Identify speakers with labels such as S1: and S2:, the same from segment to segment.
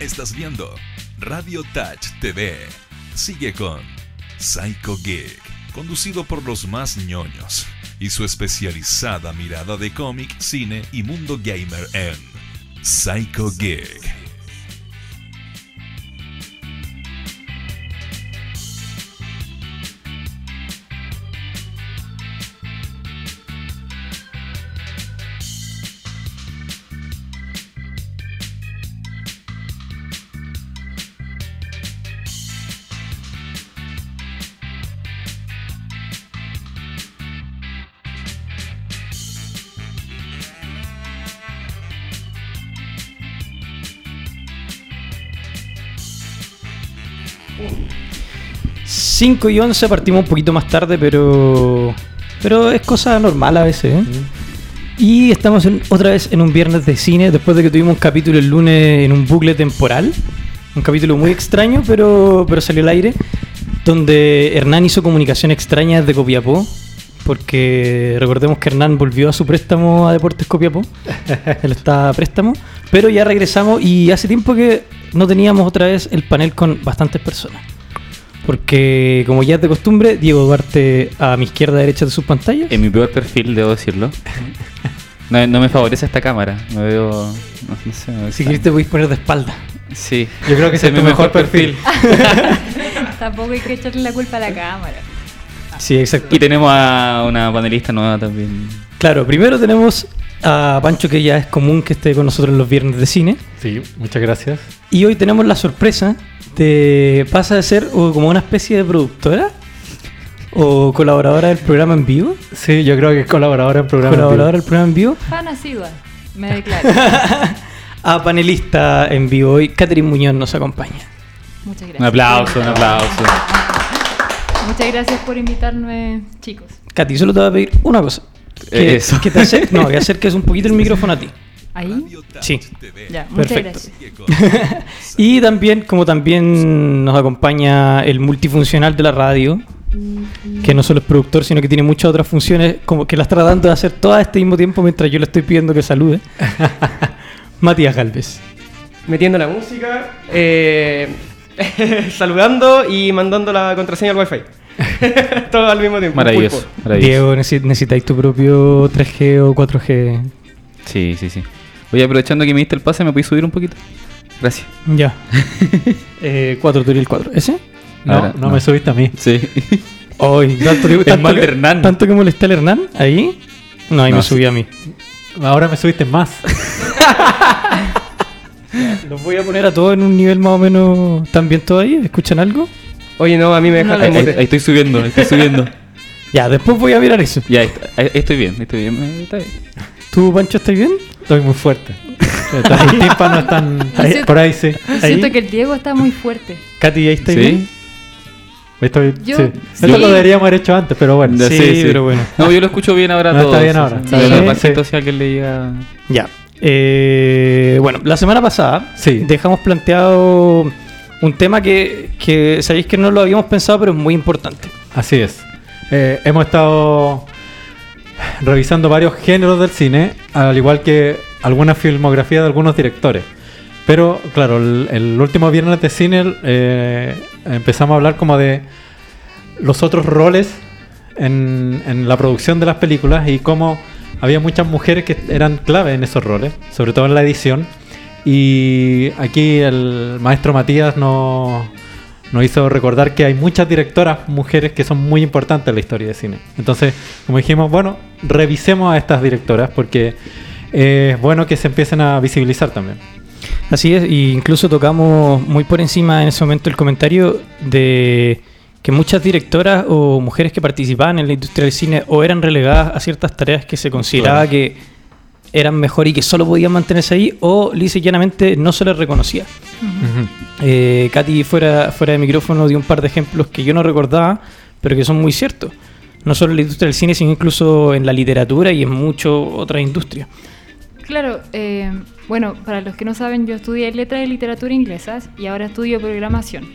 S1: Estás viendo Radio Touch TV. Sigue con Psycho Geek, conducido por los más ñoños y su especializada mirada de cómic, cine y mundo gamer en Psycho Geek.
S2: Cinco y 11 partimos un poquito más tarde, pero pero es cosa normal a veces. ¿eh? Y estamos en- otra vez en un viernes de cine, después de que tuvimos un capítulo el lunes en un bucle temporal. Un capítulo muy extraño, pero, pero salió al aire. Donde Hernán hizo comunicación extraña desde Copiapó. Porque recordemos que Hernán volvió a su préstamo a Deportes Copiapó. Él está a préstamo. Pero ya regresamos y hace tiempo que no teníamos otra vez el panel con bastantes personas. Porque, como ya es de costumbre, Diego Duarte a mi izquierda, derecha de sus pantallas.
S3: En mi peor perfil, debo decirlo. No, no me favorece esta cámara. Me veo. No, no sé. me
S2: Si quieres, te podéis poner de espalda.
S3: Sí.
S4: Yo creo que ese es
S3: mi
S4: tu mejor perfil.
S5: Tampoco hay que echarle la culpa a la cámara.
S2: Sí, exacto.
S3: Y tenemos a una panelista nueva también.
S2: Claro, primero tenemos a Pancho, que ya es común que esté con nosotros los viernes de cine.
S4: Sí, muchas gracias.
S2: Y hoy tenemos la sorpresa de. pasa de ser o como una especie de productora o colaboradora del programa en vivo.
S4: Sí, yo creo que es colaboradora en programa. en vivo.
S2: Colaboradora del programa en vivo.
S5: Fan asidua, me declaro.
S2: A panelista en vivo hoy, Catherine Muñoz nos acompaña.
S5: Muchas gracias.
S3: Un aplauso, un aplauso.
S5: Muchas gracias por invitarme, chicos.
S2: Katy, solo te voy a pedir una cosa. Que,
S3: Eh, Eso.
S2: que te acer- no, que acerques un poquito el micrófono a ti.
S5: Ahí.
S2: Sí.
S5: Ya, muchas
S2: Perfecto. Y también, como también nos acompaña el multifuncional de la radio, que no solo es productor, sino que tiene muchas otras funciones, como que las está tratando de hacer todas a este mismo tiempo mientras yo le estoy pidiendo que salude. Matías Galvez.
S6: metiendo la música, eh, saludando y mandando la contraseña al wifi. Todo al mismo tiempo.
S3: Maravilloso. maravilloso.
S2: Diego, necesi- necesitáis tu propio 3G o 4G.
S3: Sí, sí, sí. Oye, aprovechando que me diste el pase, ¿me puedes subir un poquito? Gracias.
S2: Ya. eh, 4 Turiel 4. ¿Ese?
S4: No,
S3: Ahora,
S4: no,
S3: no.
S4: me subiste a mí.
S3: Sí.
S2: Hoy, tanto, que-
S3: El
S2: tanto que-
S3: Hernán.
S2: Tanto que molesté al Hernán, ahí. No, ahí
S3: No,
S2: me
S3: sí.
S2: subí a mí.
S4: Ahora me subiste más.
S2: Los voy a poner a todos en un nivel más o menos. ¿Están bien todos ahí? ¿Escuchan algo?
S6: Oye, no, a mí me
S5: No
S6: dejaste
S5: lo
S3: Ahí, ahí estoy subiendo, ahí estoy subiendo.
S2: Ya, después voy a mirar eso.
S3: Ya, ahí, estoy bien, ahí estoy bien. Está bien.
S2: ¿Tú, Pancho, estás bien?
S4: Estoy muy fuerte. Mis tímpanos están
S5: Ahí-
S4: por ahí, sí.
S5: Yo siento que el Diego está muy fuerte.
S2: Katy, ahí estás
S3: ¿Sí?
S2: bien.
S4: Estoy,
S5: Yo-
S4: sí.
S5: sí.
S4: Esto lo deberíamos haber hecho antes, pero bueno.
S3: Ya,
S2: Sí, pero bueno.
S3: No, yo lo escucho bien ahora
S4: No,
S3: todo.
S4: está bien
S3: sí,
S4: ahora,
S3: sí.
S5: está
S4: Sí.
S3: si alguien le llega.
S2: Ya. Eh, bueno, la semana pasada
S4: Sí.
S2: dejamos planteado un tema que, que sabéis que no lo habíamos pensado, pero es muy importante.
S4: Así es. Eh, hemos estado revisando varios géneros del cine, al igual que alguna filmografía de algunos directores. Pero, claro, el, último viernes de cine eh, empezamos a hablar como de los otros roles en, en la producción de las películas y cómo había muchas mujeres que eran clave en esos roles, sobre todo en la edición. Y aquí el maestro Matías nos, nos hizo recordar que hay muchas directoras mujeres que son muy importantes en la historia de cine. Entonces, como dijimos, bueno, revisemos a estas directoras porque es bueno que se empiecen a visibilizar también.
S2: Así es, e incluso tocamos muy por encima en ese momento el comentario de que muchas directoras o mujeres que participaban en la industria del cine o eran relegadas a ciertas tareas que se consideraba
S4: Claro.
S2: que eran mejor y que solo podían mantenerse ahí o lisa y llanamente no se les reconocía. Eh, Katy fuera, fuera de micrófono dio un par de ejemplos que yo no recordaba, pero que son muy ciertos. No solo en la industria del cine, sino incluso en la literatura y en muchas otras industrias.
S5: Claro, eh, bueno, para los que no saben, yo estudié letras y literatura inglesas y ahora estudio programación.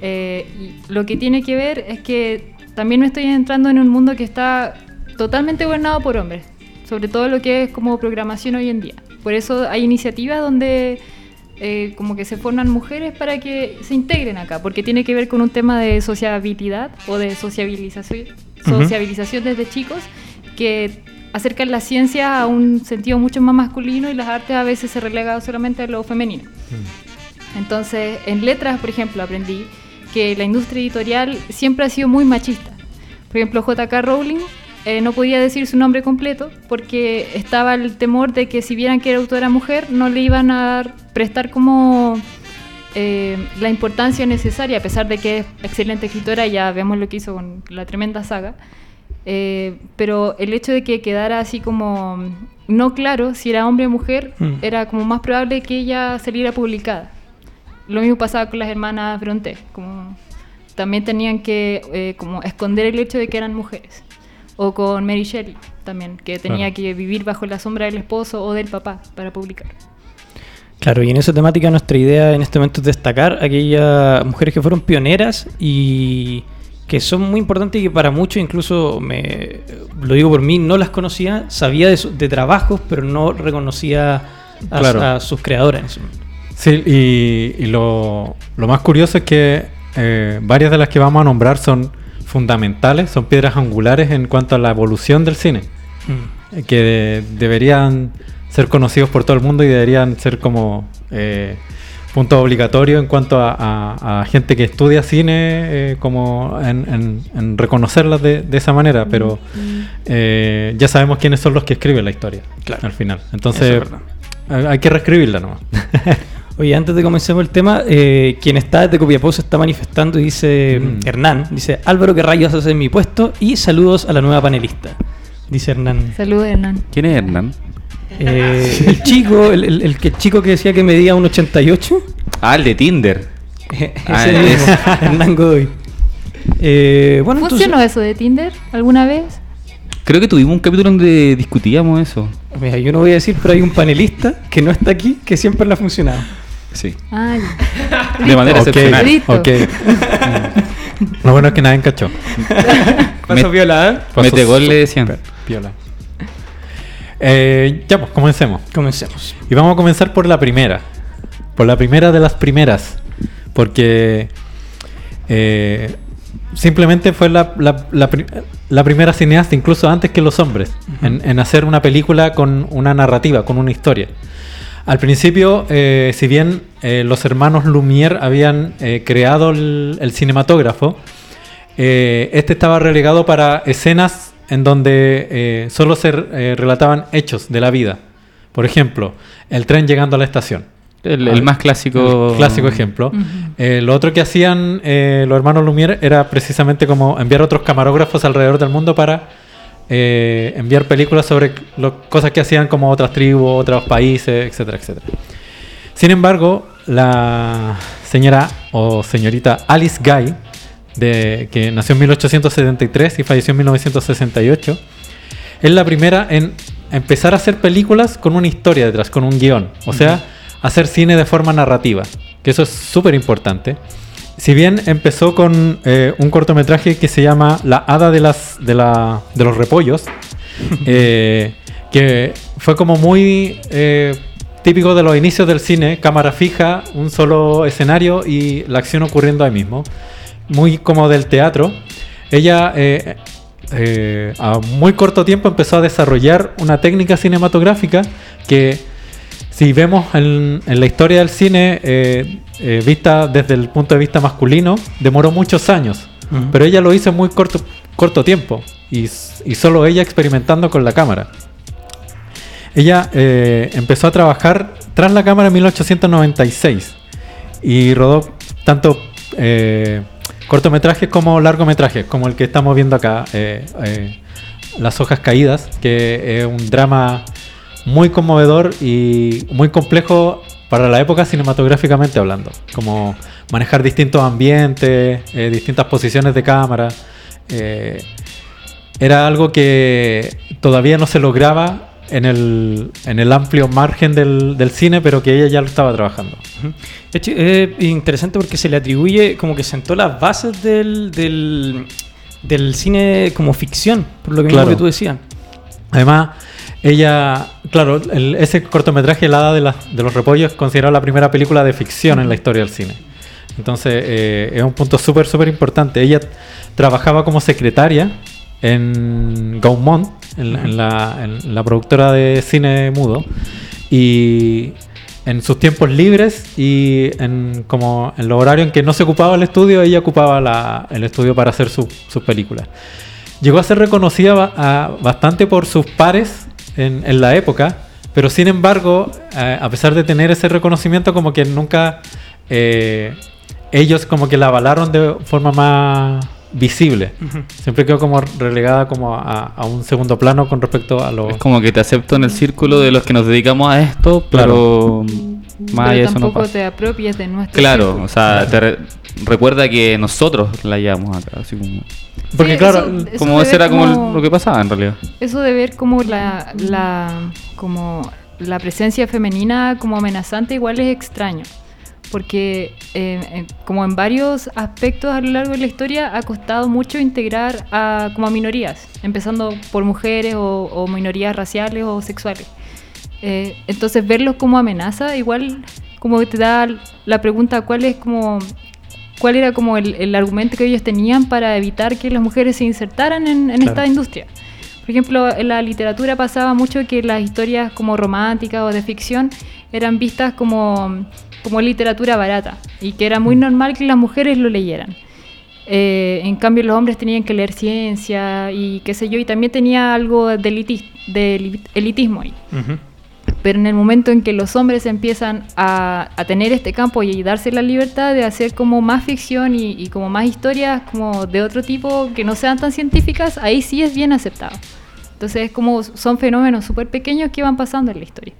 S5: Eh, y lo que tiene que ver es que también me estoy entrando en un mundo que está totalmente gobernado por hombres, sobre todo lo que es como programación hoy en día. Por eso hay iniciativas donde eh, como que se forman mujeres para que se integren acá, porque tiene que ver con un tema de sociabilidad o de sociabilización, sociabilización desde chicos que acercan la ciencia a un sentido mucho más masculino y las artes a veces se relega solamente a lo femenino. Entonces, en letras, por ejemplo, aprendí que la industria editorial siempre ha sido muy machista. Por ejemplo, J.K. Rowling eh, no podía decir su nombre completo porque estaba el temor de que si vieran que era autora mujer, no le iban a dar- prestar como eh, la importancia necesaria, a pesar de que es excelente escritora, ya vemos lo que hizo con la tremenda saga. Eh, pero el hecho de que quedara así como no claro si era hombre o mujer,
S2: Mm.
S5: era como más probable que ella saliera publicada. Lo mismo pasaba con las hermanas Bronte, como también tenían que eh, como esconder el hecho de que eran mujeres. O con Mary Shelley también, que tenía
S4: Claro.
S5: que vivir bajo la sombra del esposo o del papá para publicar.
S2: Claro, y en esa temática nuestra idea en este momento es destacar aquellas mujeres que fueron pioneras y que son muy importantes y que para muchos, incluso me, lo digo por mí, no las conocía, sabía de, su- de trabajos, pero no reconocía a,
S4: Claro.
S2: a sus creadoras en ese momento.
S4: Sí, y, y lo, lo más curioso es que eh, varias de las que vamos a nombrar son fundamentales, son piedras angulares en cuanto a la evolución del cine,
S2: Mm.
S4: que de- deberían ser conocidos por todo el mundo y deberían ser como eh, punto obligatorio en cuanto a, a- a gente que estudia cine, eh, como en, en- en reconocerlas de, de esa manera, pero eh, ya sabemos quiénes son los que escriben la historia
S2: Claro.
S4: al final. Entonces
S2: es
S4: hay que reescribirla nomás.
S2: Oye, antes de comenzar el tema, eh, quien está desde Copiapó se está manifestando y dice
S4: Mm.
S2: Hernán, dice Álvaro, ¿qué rayos hace en mi puesto? Y saludos a la nueva panelista. Dice Hernán.
S5: Saludos, Hernán.
S3: ¿Quién es Hernán?
S2: Eh, el chico, el, el- el que chico que decía que medía un 88.
S3: Ah, el de Tinder.
S2: Ese
S3: Ah,
S2: mismo,
S3: es.
S2: Hernán Godoy. Eh, bueno,
S5: ¿Funcionó eso de Tinder alguna vez?
S3: Creo que tuvimos un capítulo donde discutíamos eso.
S2: Mira, yo no voy a decir, pero hay un panelista que no está aquí que siempre le ha funcionado.
S3: Sí. De manera
S4: Ok,
S3: excepcional.
S5: Listo.
S4: ok. Lo bueno es que nadie cachó.
S6: Pasó
S3: Me-
S6: viola, ¿eh?
S4: Pasó
S3: Mete gol le decían.
S4: Piola. Eh, ya, pues comencemos.
S2: Comencemos.
S4: Y vamos a comenzar por la primera. Por la primera de las primeras. Porque eh, simplemente fue la, la- la pri- la primera cineasta, incluso antes que los hombres, en, en hacer una película con una narrativa, con una historia. Al principio, eh, si bien eh, los hermanos Lumière habían eh, creado el, el cinematógrafo, eh, este estaba relegado para escenas en donde eh, solo se eh, relataban hechos de la vida. Por ejemplo, el tren llegando a la estación.
S3: El, el más clásico.
S4: El clásico ejemplo. Eh, lo otro que hacían eh, los hermanos Lumière era precisamente como enviar otros camarógrafos alrededor del mundo para eh, enviar películas sobre lo- cosas que hacían como otras tribus, otros países, etcétera, etcétera. Sin embargo, la señora o señorita Alice Guy, de, que nació en 1873 y falleció en 1968, es la primera en empezar a hacer películas con una historia detrás, con un guion. O sea, hacer cine de forma narrativa, que eso es súper importante. Si bien empezó con eh, un cortometraje que se llama La Hada de, las, de, la- de los Repollos, eh, que fue como muy eh, típico de los inicios del cine, cámara fija, un solo escenario y la acción ocurriendo ahí mismo, muy como del teatro. Ella a muy corto tiempo empezó a desarrollar una técnica cinematográfica que si vemos en, en la historia del cine, eh, vista desde el punto de vista masculino, demoró muchos años. Pero ella lo hizo en muy corto, corto tiempo. Y, solo ella experimentando con la cámara. Ella eh, empezó a trabajar tras la cámara en 1896. Y rodó tanto eh, cortometrajes como largometrajes, como el que estamos viendo acá, Las hojas caídas, que es un drama muy conmovedor y muy complejo para la época cinematográficamente hablando. Como manejar distintos ambientes, eh, distintas posiciones de cámara. eh, era algo que todavía no se lograba en el, en el amplio margen del, del cine, pero que ella ya lo estaba trabajando.
S2: Es interesante porque se le atribuye como que sentó las bases del, del, del cine como ficción, por lo que, mismo
S4: Claro.
S2: que tú decías.
S4: Además, ella claro, ese cortometraje, El Hada de, las- de los Repollos, es considerado la primera película de ficción en la historia del cine. Entonces, eh, es un punto súper, súper importante. Ella trabajaba como secretaria en Gaumont, en, la- la, la productora de cine mudo, y en sus tiempos libres y en, como en los horarios en que no se ocupaba el estudio, ella ocupaba la- el estudio para hacer su- sus películas. Llegó a ser reconocida bastante por sus pares en, en la época, pero sin embargo, eh, a pesar de tener ese reconocimiento, como que nunca eh, ellos como que la avalaron de forma más visible. Siempre quedó como relegada como a, a un segundo plano con respecto a los...
S3: Es como que te acepto en el círculo de los que nos dedicamos a esto, pero más allá de
S5: Pero
S3: eso no
S5: tampoco
S3: pasa.
S5: te apropias de nuestro
S3: Claro,
S5: círculo.
S3: o sea, te re- recuerda que nosotros la llevamos acá, así como,
S4: Porque
S5: Sí,
S4: claro,
S5: eso- eso
S3: como eso era como lo que pasaba en realidad.
S5: Eso de ver como la, la, como la presencia femenina como amenazante igual es extraño. Porque eh, eh, como en varios aspectos a lo largo de la historia ha costado mucho integrar a, como a minorías, empezando por mujeres o, o minorías raciales o sexuales. Eh, entonces verlos como amenaza igual como que te da la pregunta cuál es como cuál era como el, el argumento que ellos tenían para evitar que las mujeres se insertaran en, en esta
S2: Claro.
S5: industria. Por ejemplo, en la literatura pasaba mucho que las historias como románticas o de ficción eran vistas como, como literatura barata y que era muy normal que las mujeres lo leyeran. Eh, en cambio, los hombres tenían que leer ciencia y qué sé yo, y también tenía algo de, elitis- de eli- elitismo ahí.
S2: Ujú.
S5: Pero en el momento en que los hombres empiezan a, a tener este campo y darse la libertad de hacer como más ficción y, como más historias como de otro tipo que no sean tan científicas, ahí sí es bien aceptado. Entonces es como son fenómenos súper pequeños que van pasando en la historia.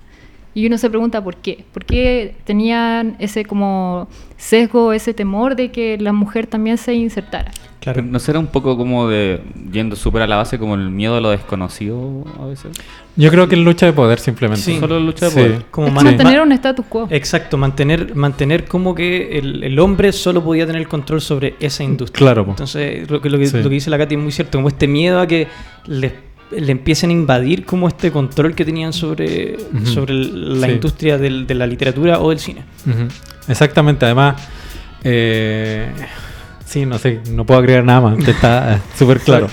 S5: Y uno se pregunta por qué. ¿Por qué tenían ese como sesgo, ese temor de que la mujer también se insertara?
S2: Claro.
S3: ¿No será un poco como de, yendo súper a la base, como el miedo a lo desconocido a veces?
S4: yo creo que es lucha de poder simplemente.
S2: Sí.
S3: Solo lucha de
S4: Sí.
S3: poder.
S2: Como
S5: es
S2: man-
S5: mantener
S2: ma-
S5: un status quo.
S2: Exacto, mantener, mantener como que el, el hombre solo podía tener control sobre esa industria.
S4: Claro, po.
S2: Entonces, lo que, lo, que,
S4: Sí.
S2: lo que dice la Katy es muy cierto, como este miedo a que le, le empiecen a invadir como este control que tenían sobre, sobre el- la
S4: Sí.
S2: industria del- de la literatura o del cine.
S4: Exactamente, además, eh, sí, no sé, no puedo agregar nada más, está súper claro.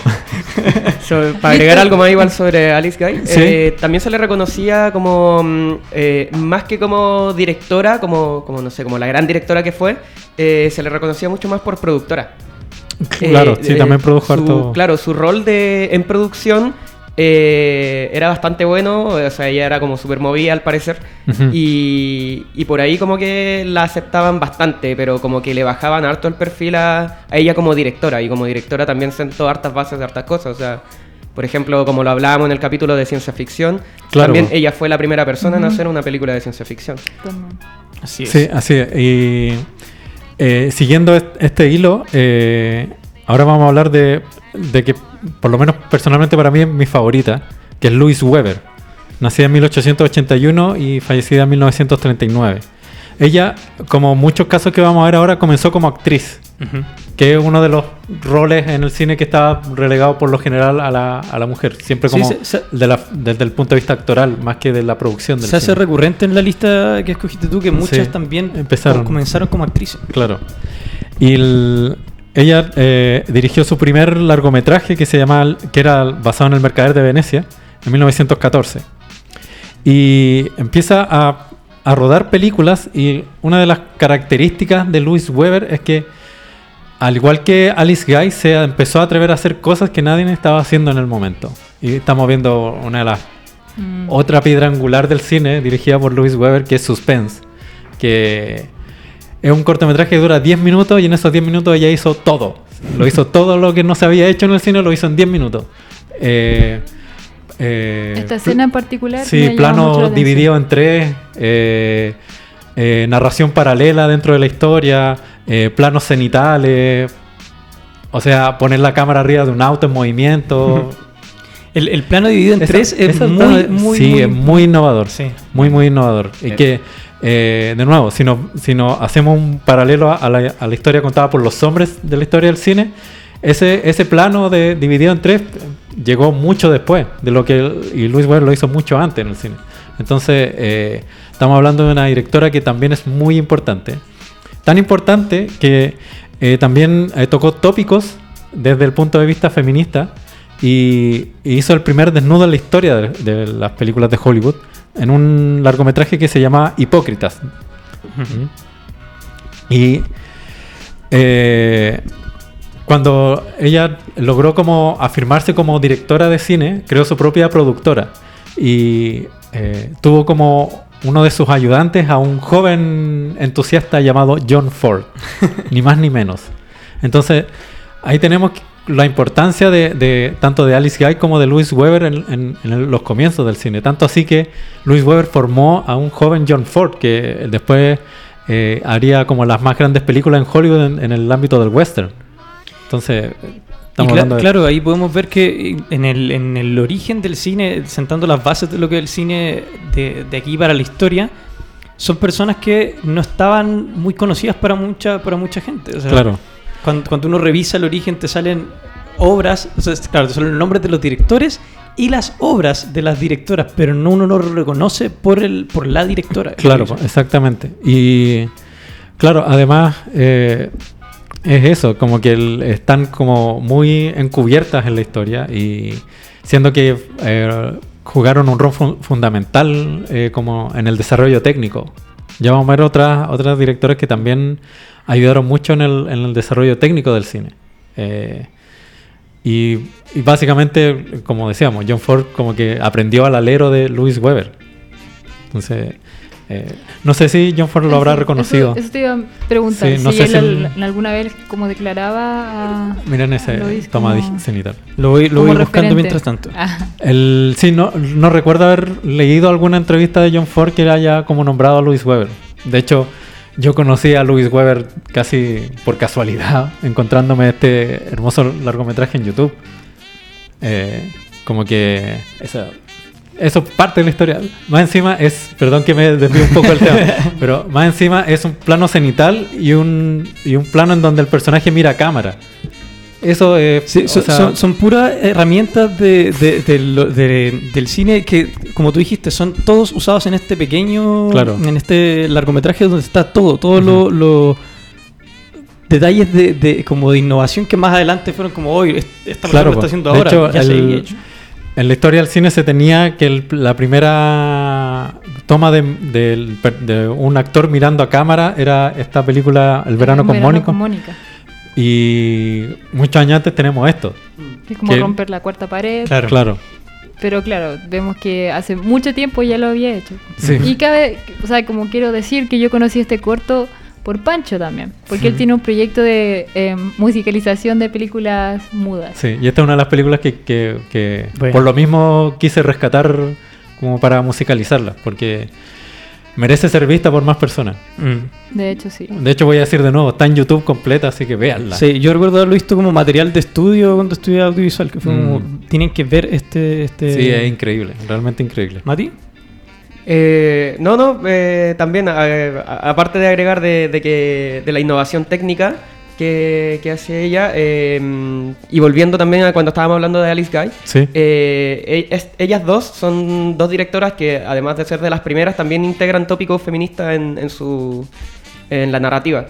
S6: So, para agregar algo más igual sobre Alice Guy,
S4: Sí.
S6: eh, también se le reconocía como, mm, eh, más que como directora, como, como no sé, como la gran directora que fue, eh, se le reconocía mucho más por productora.
S4: claro, sí, también produjo
S6: su-
S4: harto.
S6: Claro, su rol de, en producción eh, era bastante bueno, o sea, ella era como súper movida al parecer, y, y por ahí como que la aceptaban bastante, pero como que le bajaban harto el perfil a, a ella como directora, y como directora también sentó hartas bases de hartas cosas, o sea... Por ejemplo, como lo hablábamos en el capítulo de ciencia ficción,
S4: Claro.
S6: también ella fue la primera persona en hacer una película de ciencia ficción.
S2: Así es.
S4: Sí, así es. Y eh, siguiendo est- este hilo, eh, ahora vamos a hablar de, de que, por lo menos personalmente para mí, es mi favorita, que es Louise Weber. Nacida en 1881 y fallecida en 1939. Ella, como muchos casos que vamos a ver ahora, comenzó como actriz, que es uno de los roles en el cine que estaba relegado por lo general a la, a la mujer, siempre
S2: Sí,
S4: como
S2: se- se-
S4: de la- desde el punto de vista actoral, más que de la producción del
S2: Se hace
S4: cine.
S2: recurrente en la lista que escogiste tú que muchas
S4: Sí,
S2: también
S4: empezaron.
S2: comenzaron como actrices.
S4: Claro. Y el- ella eh, dirigió su primer largometraje que se llamaba, que era basado en el Mercader de Venecia, en 1914. Y empieza a, a rodar películas y una de las características de Louis Weber es que, al igual que Alice Guy, se empezó a atrever a hacer cosas que nadie estaba haciendo en el momento. Y estamos viendo una de las
S5: Mm.
S4: otra piedra angular del cine dirigida por Louis Weber que es Suspense que es un cortometraje que dura 10 minutos y en esos 10 minutos ella hizo todo lo hizo todo lo que no se había hecho en el cine lo hizo en 10 minutos Eh, eh,
S5: Esta escena en particular.
S4: sí
S5: me llama mucho la
S4: plano dividido en tres eh, eh, narración paralela dentro de la historia eh, planos cenitales o sea poner la cámara arriba de un auto en movimiento
S2: El, el plano dividido en
S4: Esa-
S2: tres es muy,
S4: sí,
S2: muy-
S4: es muy innovador.
S2: Sí.
S4: Muy, muy innovador. Y que, eh, de nuevo, si nos si nos hacemos un paralelo a, la, historia contada por los hombres de la historia del cine, ese, ese plano de dividido en tres llegó mucho después de lo que y Luis Weber lo hizo mucho antes en el cine. Entonces, eh, estamos hablando de una directora que también es muy importante. Tan importante que eh, también tocó tópicos desde el punto de vista feminista y, hizo el primer desnudo en la historia de las películas de Hollywood en un largometraje que se llama Hipócritas. Y eh, cuando ella logró como afirmarse como directora de cine, creó su propia productora y eh, tuvo como uno de sus ayudantes a un joven entusiasta llamado John Ford, ni más ni menos. Entonces, ahí tenemos la importancia de, de- tanto de Alice Guy como de Louis Weber en, en- en el- los comienzos del cine. Tanto así que Louis Weber formó a un joven John Ford que después eh, haría como las más grandes películas en Hollywood en, en el ámbito del western. Entonces,
S2: Y
S4: estamos de...
S2: claro, ahí podemos ver que en el, en el origen del cine, sentando las bases de lo que es el cine de, de aquí para la historia, son personas que no estaban muy conocidas para mucha, para mucha gente. O sea,
S4: Claro,
S2: Cuando, cuando uno revisa el origen te salen obras, o sea, claro, te salen los nombres de los directores y las obras de las directoras, pero no uno no lo reconoce por el por la directora.
S4: Claro, exactamente. Y claro, además eh, es eso, como que el- están como muy encubiertas en la historia y siendo que eh, jugaron un rol fu- fundamental eh, como en el desarrollo técnico. Ya vamos a ver otras, otras directoras que también ayudaron mucho en el, en el desarrollo técnico del cine. Eh, y, y básicamente, como decíamos, John Ford como que aprendió al alero de Louis Weber. Entonces, eh, no sé si John Ford lo habrá
S5: Eso-
S4: reconocido.
S5: Eso, eso te iba a preguntar.
S4: Sí, no
S5: si
S4: sé
S5: él
S4: si
S5: al-
S4: el-
S5: alguna vez como declaraba a...
S4: Miren ese
S5: Luis
S4: toma
S5: como-
S4: cenital.
S2: Lo voy, lo voy buscando
S5: referente.
S2: mientras tanto.
S5: Ah,
S4: El, sí, no, no recuerdo haber leído alguna entrevista de John Ford que haya como nombrado a Louis Weber. De hecho, yo conocí a Louis Weber casi por casualidad, encontrándome este hermoso largometraje en YouTube. Eh, como que eso parte de la historia. Más encima es, perdón que me desvío un poco el tema, pero más encima es un plano cenital y un, y un plano en donde el personaje mira a cámara. Eso.
S2: Sí,
S4: o
S2: son,
S4: sea,
S2: son- son puras herramientas de, de- de de- del cine que, como tú dijiste, son todos usados en este pequeño,
S4: Claro.
S2: en este largometraje donde está todo, todos los detalles de, de- como de innovación que más adelante fueron como hoy esta persona
S4: Claro,
S2: lo está haciendo
S4: De
S2: ahora,
S4: hecho,
S2: ya
S4: el-
S2: hecho.
S4: En la historia del cine se tenía que el- la primera toma de, del per- de un actor mirando a cámara era esta película El verano, con, Mónico.
S5: con Mónica.
S4: Y muchos años antes tenemos esto.
S5: Es como
S4: Que-
S5: romper la cuarta pared.
S2: Claro.
S4: Claro.
S5: Pero claro, vemos que hace mucho tiempo ya lo había hecho.
S4: Sí.
S5: Y cabe, o sea, como quiero decir que yo conocí este corto por Pancho también, porque él
S4: Sí.
S5: tiene un proyecto de eh, musicalización de películas mudas.
S4: Sí, y esta es una de las películas que, que- que
S2: Bueno.
S4: por lo mismo quise rescatar como para musicalizarla, porque merece ser vista por más personas.
S2: Mm.
S5: De hecho, sí.
S4: De hecho, voy a decir de nuevo, está en YouTube completa, así que véanla.
S2: Sí, yo recuerdo haberlo visto como material de estudio cuando estudiaba audiovisual, que fue como,
S4: Mm.
S2: tienen que ver este... este...
S4: Sí, es increíble, realmente increíble.
S2: ¿Mati?
S6: Eh, no, no, eh, también, a- aparte de agregar de, de que, de la innovación técnica que, que hace ella, eh, y volviendo también a cuando estábamos hablando de Alice Guy,
S4: Sí.
S6: eh, e- es- ellas dos son dos directoras que, además de ser de las primeras, también integran tópicos feministas en, en su, en la narrativa.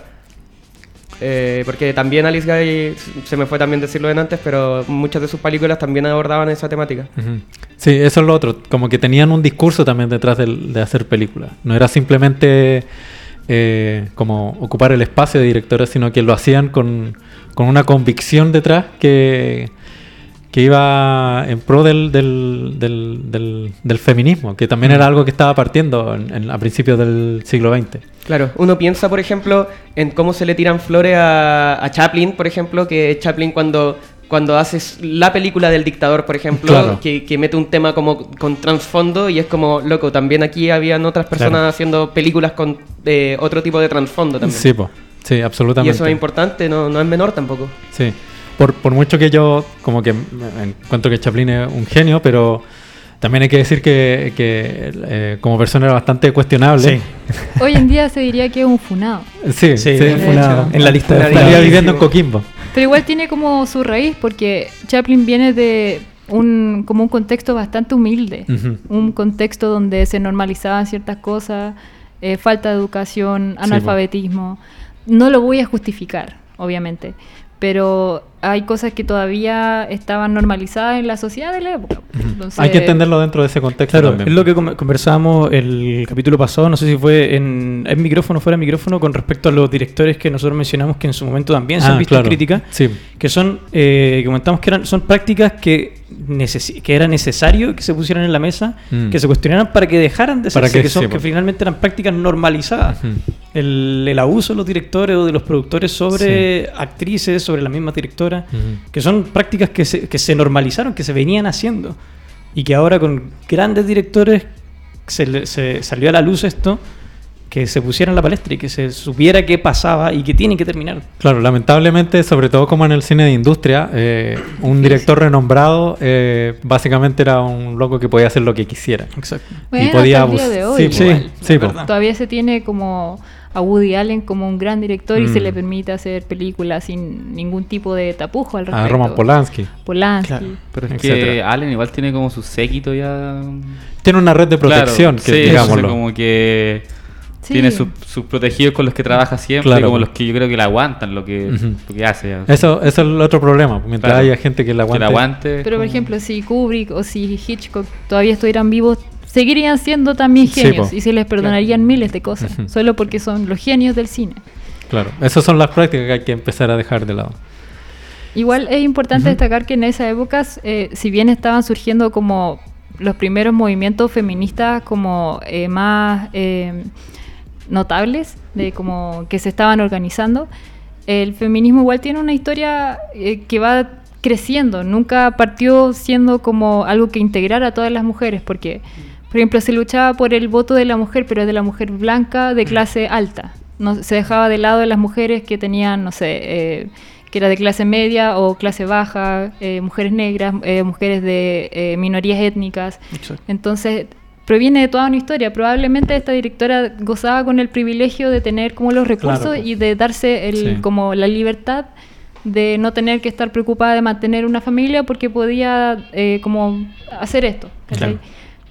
S6: Eh, porque también Alice Guy, se me fue también decirlo en antes, pero muchas de sus películas también abordaban esa temática.
S4: Sí, eso es lo otro. Como que tenían un discurso también detrás del- de, hacer películas. No era simplemente eh, como ocupar el espacio de directores, sino que lo hacían con, con una convicción detrás que, que iba en pro del, del, del- del- del feminismo, que también era algo que estaba partiendo en- en- a principios del siglo XX.
S6: Claro, uno piensa, por ejemplo, en cómo se le tiran flores a, a Chaplin, por ejemplo, que Chaplin cuando, cuando haces la película del dictador, por ejemplo,
S4: Claro.
S6: que, que mete un tema como con trasfondo y es como, loco, también aquí habían otras personas
S2: Claro.
S6: haciendo películas con eh, otro tipo de trasfondo también.
S4: Sí, po. sí,
S6: y
S4: absolutamente.
S6: eso es importante, no, no es menor tampoco.
S4: Sí, por, por mucho que yo como que me- encuentro que Chaplin es un genio, pero también hay que decir que, que, eh, como persona era bastante cuestionable.
S2: Sí.
S5: Hoy en día se diría que es un funado.
S4: Sí,
S2: Sí,
S4: sí,
S2: en
S4: funado.
S2: en la lista de
S4: Estaría viviendo en Coquimbo.
S5: Pero igual tiene como su raíz, porque Chaplin viene de un, como un contexto bastante humilde. Un contexto donde se normalizaban ciertas cosas, eh, falta de educación, analfabetismo. No lo voy a justificar, obviamente. Pero hay cosas que todavía estaban normalizadas en la sociedad de la época. Entonces,
S4: Hay que entenderlo dentro de ese contexto
S2: Claro,
S4: también.
S2: es lo que com- conversábamos el capítulo pasado, no sé si fue en, en micrófono o fuera de micrófono, con respecto a los directores que nosotros mencionamos que en su momento también se han
S4: Ah,
S2: visto en
S4: claro.
S2: crítica,
S4: Sí.
S2: que son, eh, que comentamos que eran, son prácticas que, que era necesario que se pusieran en la mesa,
S4: Mm.
S2: que se cuestionaran para que dejaran de ser, que,
S4: que-
S2: son,
S4: sí,
S2: que
S4: po.
S2: finalmente eran prácticas normalizadas. El, el abuso de los directores o de los productores sobre actrices, sobre las mismas directoras,
S4: Ujú.
S2: que son prácticas que se, que se normalizaron, que se venían haciendo. Y que ahora con grandes directores se, se salió a la luz esto, que se pusiera en la palestra y que se supiera qué pasaba y que tiene que terminar.
S4: Claro, lamentablemente, sobre todo como en el cine de industria, eh, un director renombrado eh, básicamente era un loco que podía hacer lo que quisiera.
S2: Exacto.
S5: Bueno,
S4: y podía
S5: hasta el día de
S4: abus-
S5: hoy,
S4: Sí, sí, sí.
S5: Todavía se tiene como a Woody Allen como un gran director y
S4: Mm.
S5: se le permite hacer películas sin ningún tipo de tapujo al respecto.
S4: a Roman Polanski.
S5: Polanski.
S2: Claro.
S3: Pero es
S4: Etcétera.
S3: que Allen igual tiene como su séquito ya.
S4: Tiene una red de protección,
S3: Claro,
S4: que
S3: sí,
S4: digámoslo.
S3: como que
S5: Sí.
S3: tiene sus sus protegidos con los que trabaja siempre,
S4: Claro.
S3: como los que yo creo que le aguantan lo que, lo que hace. ya.
S4: Eso, eso es el otro problema. Mientras
S3: Claro.
S4: haya gente que la
S3: Que le
S4: aguante.
S3: aguante.
S5: Pero por ejemplo, si Kubrick o si Hitchcock todavía estuvieran vivos, seguirían siendo también genios y se les perdonarían miles de cosas, solo porque son los genios del cine.
S4: Claro, esas son las prácticas que hay que empezar a dejar de lado.
S5: Igual es importante destacar que en esas épocas, eh, si bien estaban surgiendo como los primeros movimientos feministas como eh, más eh, notables, de como que se estaban organizando, el feminismo igual tiene una historia que va creciendo, nunca partió siendo como algo que integrara a todas las mujeres, porque, por ejemplo, se luchaba por el voto de la mujer, pero de la mujer blanca de clase alta. No, se dejaba de lado de las mujeres que tenían, no sé, eh, que era de clase media o clase baja, eh, mujeres negras, eh, mujeres de eh, minorías étnicas.
S2: Exacto.
S5: Entonces, proviene de toda una historia. Probablemente esta directora gozaba con el privilegio de tener como los recursos
S4: Claro.
S5: y de darse el,
S4: Sí.
S5: como la libertad de no tener que estar preocupada de mantener una familia porque podía eh, como hacer esto.
S4: Claro.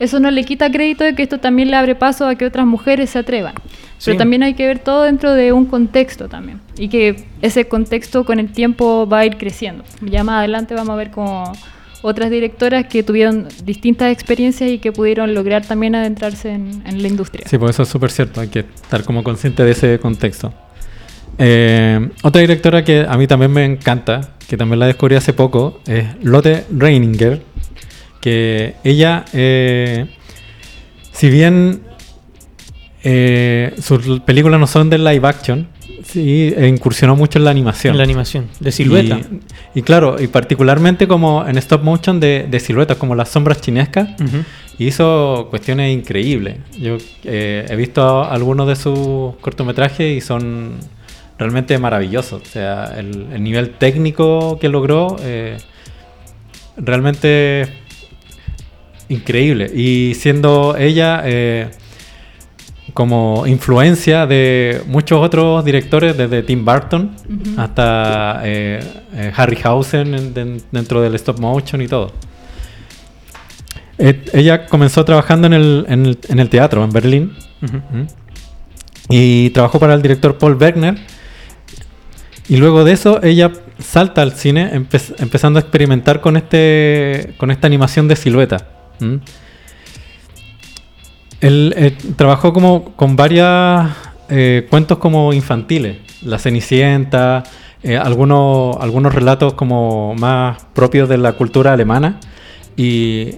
S5: Eso no le quita crédito de que esto también le abre paso a que otras mujeres se atrevan. Pero
S2: Sí.
S5: también hay que ver todo dentro de un contexto también. Y que ese contexto con el tiempo va a ir creciendo. Ya más adelante vamos a ver como otras directoras que tuvieron distintas experiencias y que pudieron lograr también adentrarse en, en la industria.
S4: Sí, pues eso es súper cierto. Hay que estar como consciente de ese contexto. Eh, otra directora que a mí también me encanta, que también la descubrí hace poco, es Lotte Reininger. Que ella, eh, si bien eh, sus películas no son de live action, sí eh, incursionó mucho en la animación.
S2: En la animación, de silueta.
S4: Y, y claro, y particularmente como en stop motion de, de siluetas, como las sombras chinescas, hizo cuestiones increíbles. Yo eh, he visto algunos de sus cortometrajes y son realmente maravillosos. O sea, el, el nivel técnico que logró eh, realmente increíble. Y siendo ella eh, como influencia de muchos otros directores, desde Tim Burton hasta eh, eh, Harryhausen en- den- dentro del stop motion y todo. Eh, ella comenzó trabajando en el, en el- en el teatro en Berlín y trabajó para el director Paul Bergner. Y luego de eso ella salta al cine empe- empezando a experimentar con, este, con esta animación de silueta. ¿M? Él eh, trabajó como con varios cuentos como infantiles, La Cenicienta, eh, algunos, algunos relatos como más propios de la cultura alemana. Y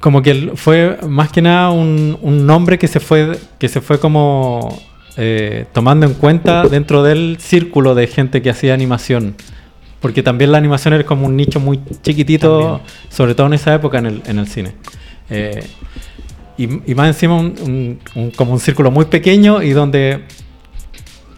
S4: como que él fue más que nada un, un nombre que se fue que se fue como eh, tomando en cuenta dentro del círculo de gente que hacía animación porque también la animación era como un nicho muy chiquitito
S2: También.
S4: sobre todo en esa época en el, en el cine Eh, y, y más encima un, un- un- como un círculo muy pequeño y donde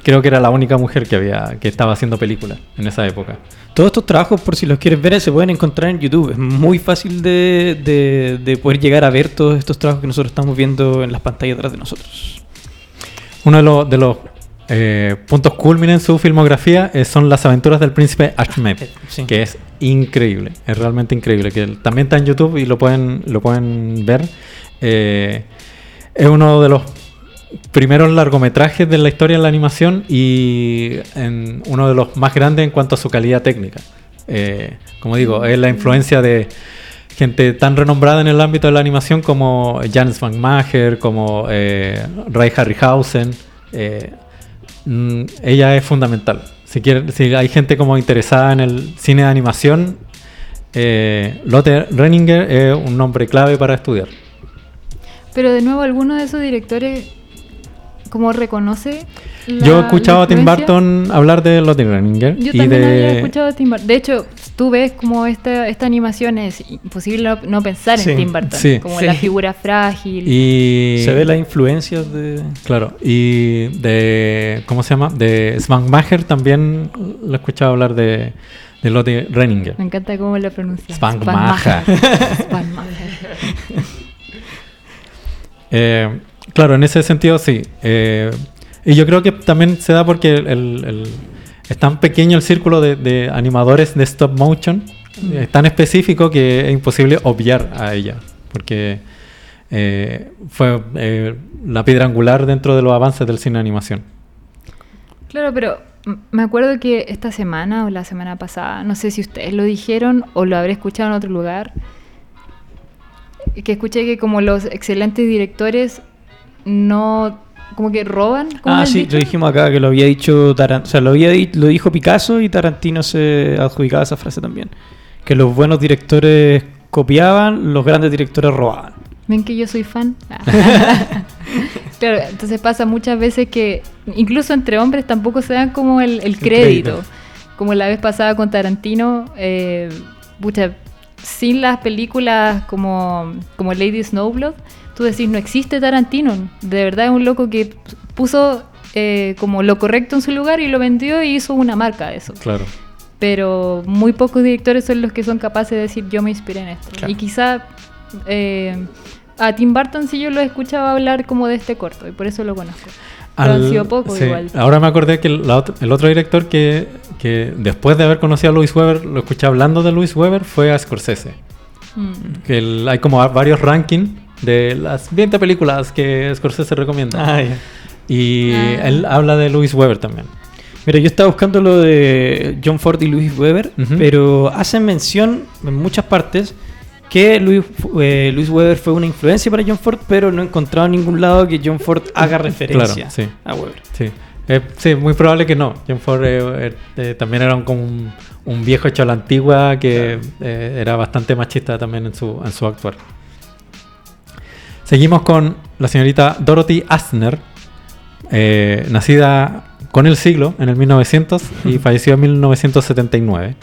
S4: creo que era la única mujer que había que estaba haciendo películas en esa época
S2: Todos estos trabajos, por si los quieres ver, se pueden encontrar en YouTube. Es muy fácil de, de- de poder llegar a ver todos estos trabajos que nosotros estamos viendo en las pantallas detrás de nosotros.
S4: Uno de los, de los eh, puntos culminen en su filmografía eh, son Las aventuras del príncipe Ahmed,
S2: Sí.
S4: que es increíble, es realmente increíble, que también está en YouTube y lo pueden, lo pueden ver. Eh, es uno de los primeros largometrajes de la historia de la animación y en uno de los más grandes en cuanto a su calidad técnica. Eh, como digo, es la influencia de gente tan renombrada en el ámbito de la animación como Janis Van Maher, como eh, Ray Harryhausen. Mm, ella es fundamental. Si, hay gente como interesada en el cine de animación, eh, Lotte Renninger es un nombre clave para estudiar.
S5: Pero de nuevo, alguno de esos directores, como reconoce. la-
S4: Yo he escuchado a Tim? Burton hablar de Lotte Renninger
S5: Yo
S4: y
S5: también había
S4: de
S5: escuchado a Tim Burton. De hecho, tú ves como esta, esta animación es imposible no, no pensar
S2: Sí,
S5: en Tim Burton.
S4: sí.
S5: como
S6: Sí.
S5: la figura frágil.
S4: y
S2: Se ve las influencias de.
S4: Claro, y de. ¿Cómo se llama? De Svankmajer también lo he escuchado hablar de, de Lotte Renninger.
S5: Me encanta cómo lo pronuncia.
S4: Spangmacher.
S5: Spangmacher.
S4: Eh, claro, en ese sentido sí. Eh, y yo creo que también se da porque el- el- el- es tan pequeño el círculo de, de animadores de stop motion, es tan específico que es imposible obviar a ella. Porque eh, fue eh, la piedra angular dentro de los avances del cine de animación.
S5: Claro, pero me acuerdo que esta semana o la semana pasada, no sé si ustedes lo dijeron o lo habré escuchado en otro lugar, que escuché que como los excelentes directores no, como que roban. ¿cómo
S2: Ah, sí,
S5: dicho?
S2: lo dijimos acá que lo había dicho Tarantino. O sea, lo, había lo dijo Picasso y Tarantino se adjudicaba esa frase también. Que los buenos directores copiaban, los grandes directores robaban.
S5: ¿Ven que yo soy fan? Ah. claro, entonces pasa muchas veces que incluso entre hombres tampoco se dan como el, el crédito. Como la vez pasada con Tarantino, eh, pucha, sin las películas como, como Lady Snowblood, tú decís, no existe Tarantino. De verdad es un loco que puso eh, como lo correcto en su lugar y lo vendió y hizo una marca de eso.
S4: Claro.
S5: Pero muy pocos directores son los que son capaces de decir, yo me inspiré en esto.
S2: Claro.
S5: Y quizá eh, a Tim Burton sí yo lo he escuchado hablar como de este corto y por eso lo conozco. Pero han
S4: Al-
S5: sido poco
S4: sí.
S5: igual.
S4: Ahora me acordé que el, la el otro director que, que después de haber conocido a Luis Weber, lo escuché hablando de Luis Weber, fue a Scorsese.
S5: Mm.
S4: Que el- hay como varios rankings de las 20 películas que Scorsese recomienda.
S2: Ah, ya.
S4: Y
S5: Ah.
S4: él habla de Luis Weber también.
S2: Mira, yo estaba buscando lo de John Ford y Louis Weber,
S4: Ujú.
S2: pero hacen mención en muchas partes que Louis, eh, Louis Weber fue una influencia para John Ford, pero no he encontrado en ningún lado que John Ford haga referencia
S4: Claro, sí.
S2: a Weber.
S4: Sí. Eh, sí, muy probable que no. John Ford eh, eh, eh, también era un, como un, un viejo hecho a la antigua que eh, era bastante machista también en su, en su actuar. Seguimos con la señorita Dorothy Asner, eh, nacida con el siglo, en el 1900, y falleció en 1979.